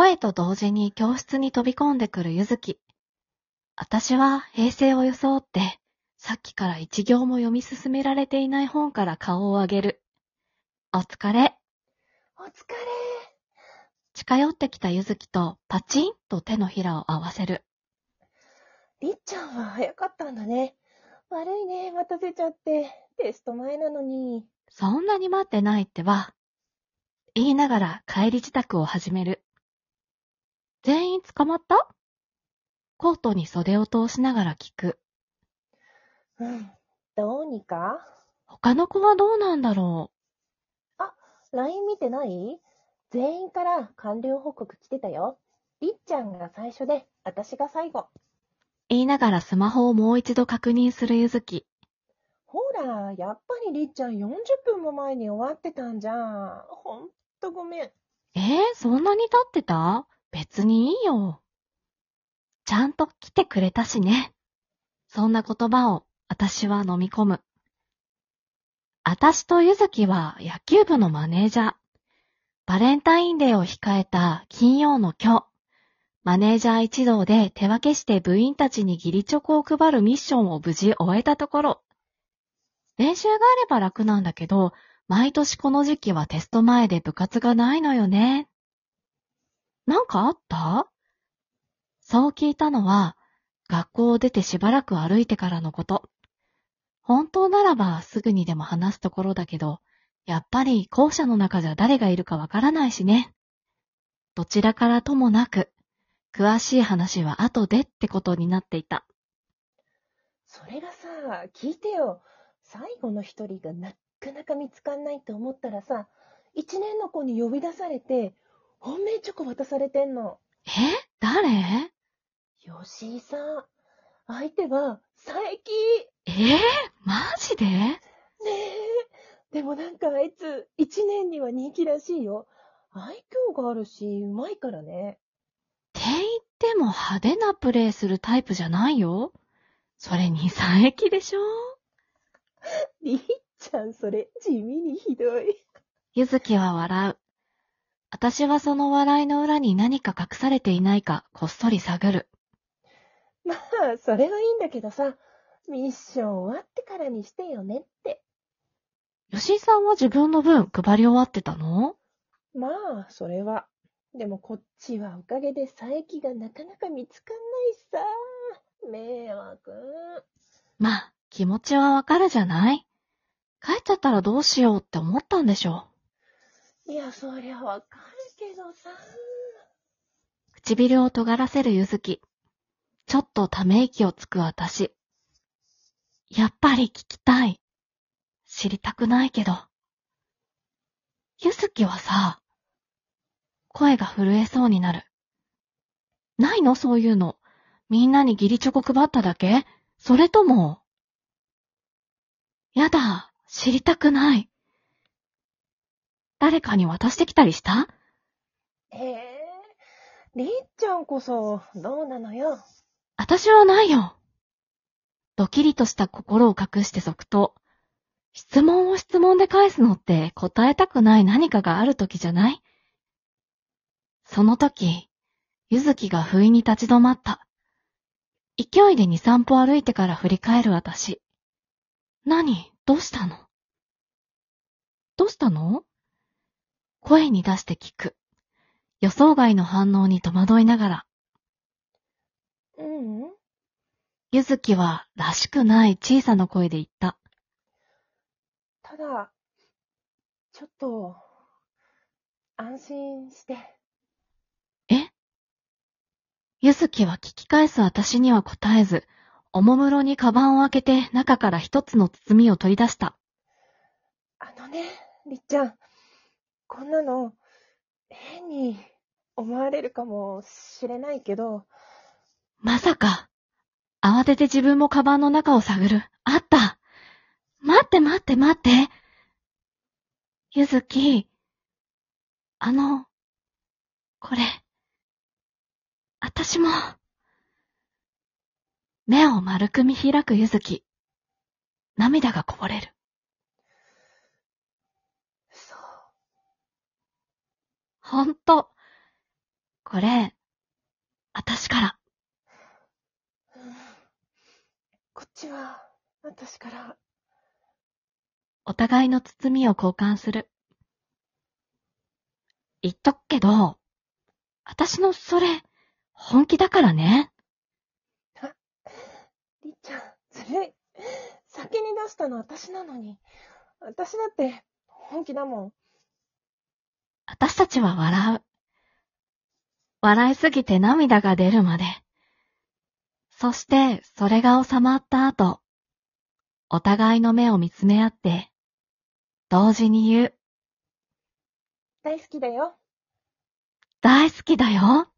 声と同時に教室に飛び込んでくるゆずき。私は平成を装って、さっきから一行も読み進められていない本から顔を上げる。お疲れ。お疲れ。近寄ってきたゆずきとパチンと手のひらを合わせる。りっちゃんは早かったんだね。悪いね、待たせちゃって。テスト前なのに。そんなに待ってないってば。言いながら帰り支度を始める。捕まった？コートに袖を通しながら聞く。うん、どうにか？他の子はどうなんだろう？あ、LINE 見てない？全員から完了報告来てたよ。りっちゃんが最初で、私が最後。言いながらスマホをもう一度確認するゆずき。ほら、やっぱりりっちゃん40分も前に終わってたんじゃん。ほんとごめん。えー、そんなに経ってた？別にいいよ。ちゃんと来てくれたしね。そんな言葉を私は飲み込む。私とゆずきは野球部のマネージャー。バレンタインデーを控えた金曜の今日、マネージャー一同で手分けして部員たちに義理チョコを配るミッションを無事終えたところ、練習があれば楽なんだけど、毎年この時期はテスト前で部活がないのよね。なんかあった？そう聞いたのは、学校を出てしばらく歩いてからのこと。本当ならばすぐにでも話すところだけど、やっぱり校舎の中じゃ誰がいるかわからないしね。どちらからともなく、詳しい話は後でってことになっていた。それがさ、聞いてよ。最後の一人がなかなか見つかんないと思ったらさ、一年の子に呼び出されて、本命チョコ渡されてんの。え？誰？吉井さん。相手は、佐伯。え？ー、マジで？ねえ。でもなんかあいつ、一年には人気らしいよ。愛嬌があるし、うまいからね。って言っても派手なプレイするタイプじゃないよ。それに佐伯でしょ？りっちゃん、それ、地味にひどい。ゆずきは笑う。私はその笑いの裏に何か隠されていないか、こっそり探る。まあ、それはいいんだけどさ、ミッション終わってからにしてよねって。吉井さんは自分の分配り終わってたの？まあ、それは。でもこっちはおかげで佐伯がなかなか見つかんないしさ。迷惑。まあ、気持ちはわかるじゃない？帰っちゃったらどうしようって思ったんでしょいや、そりゃわかるけどさ。唇を尖らせるゆずき。ちょっとため息をつく私。やっぱり聞きたい。知りたくないけど。ゆずきはさ、声が震えそうになる。ないの？そういうの。みんなに義理チョコ配っただけ？それとも。やだ、知りたくない。誰かに渡してきたりした？へえ、りっちゃんこそ、どうなのよ？私はないよ。ドキリとした心を隠して即答。質問を質問で返すのって答えたくない何かがある時じゃない？その時、ゆずきが不意に立ち止まった。勢いで二三歩歩いてから振り返る私。何？どうしたの？どうしたの？声に出して聞く。予想外の反応に戸惑いながら。ううん。ゆずきはらしくない小さな声で言った。ただ、ちょっと、安心して。え？ゆずきは聞き返す私には答えず、おもむろにカバンを開けて中から一つの包みを取り出した。あのね、りっちゃん。こんなの、変に思われるかもしれないけど。まさか。慌てて自分もカバンの中を探る。あった待って待って待って。ゆずき、あの、これ、あたしも。目を丸く見開くゆずき。涙がこぼれる。そう。ほんと。これ、私から。うんこっちは、私から。お互いの包みを交換する。言っとくけど、私のそれ、本気だからね。りっちゃん、ずるい。先に出したの私なのに。私だって、本気だもん。私たちは笑う。笑いすぎて涙が出るまで。そして、それが収まった後、お互いの目を見つめ合って、同時に言う、大好きだよ。大好きだよ。